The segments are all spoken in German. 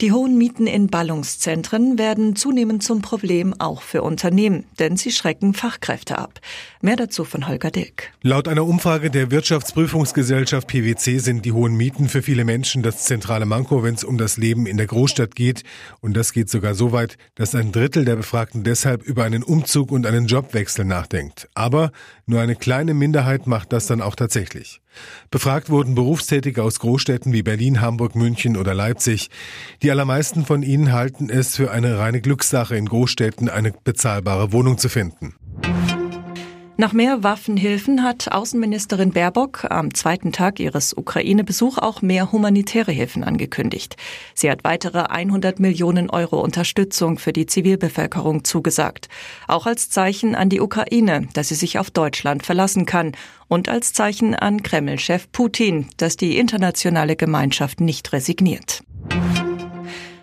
Die hohen Mieten in Ballungszentren werden zunehmend zum Problem auch für Unternehmen, denn sie schrecken Fachkräfte ab. Mehr dazu von Holger Dilk. Laut einer Umfrage der Wirtschaftsprüfungsgesellschaft PwC sind die hohen Mieten für viele Menschen das zentrale Manko, wenn es um das Leben in der Großstadt geht. Und das geht sogar so weit, dass ein Drittel der Befragten deshalb über einen Umzug und einen Jobwechsel nachdenkt. Aber nur eine kleine Minderheit macht das dann auch tatsächlich. Befragt wurden Berufstätige aus Großstädten wie Berlin, Hamburg, München oder Leipzig. Die allermeisten von ihnen halten es für eine reine Glückssache, in Großstädten eine bezahlbare Wohnung zu finden. Nach mehr Waffenhilfen hat Außenministerin Baerbock am zweiten Tag ihres Ukraine-Besuchs auch mehr humanitäre Hilfen angekündigt. Sie hat weitere 100 Millionen Euro Unterstützung für die Zivilbevölkerung zugesagt. Auch als Zeichen an die Ukraine, dass sie sich auf Deutschland verlassen kann. Und als Zeichen an Kreml-Chef Putin, dass die internationale Gemeinschaft nicht resigniert.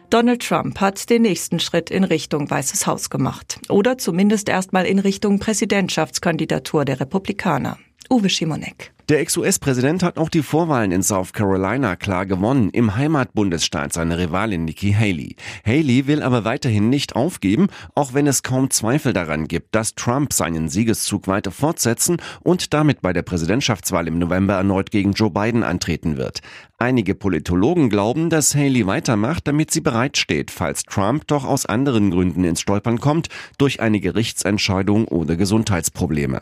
Donald Trump hat den nächsten Schritt in Richtung Weißes Haus gemacht. Oder zumindest erstmal in Richtung Präsidentschaftskandidatur der Republikaner. Uwe Schimonek. Der Ex-US-Präsident hat auch die Vorwahlen in South Carolina klar gewonnen, im Heimatbundesstaat seiner Rivalin Nikki Haley. Haley will aber weiterhin nicht aufgeben, auch wenn es kaum Zweifel daran gibt, dass Trump seinen Siegeszug weiter fortsetzen und damit bei der Präsidentschaftswahl im November erneut gegen Joe Biden antreten wird. Einige Politologen glauben, dass Haley weitermacht, damit sie bereitsteht, falls Trump doch aus anderen Gründen ins Stolpern kommt, durch eine Gerichtsentscheidung oder Gesundheitsprobleme.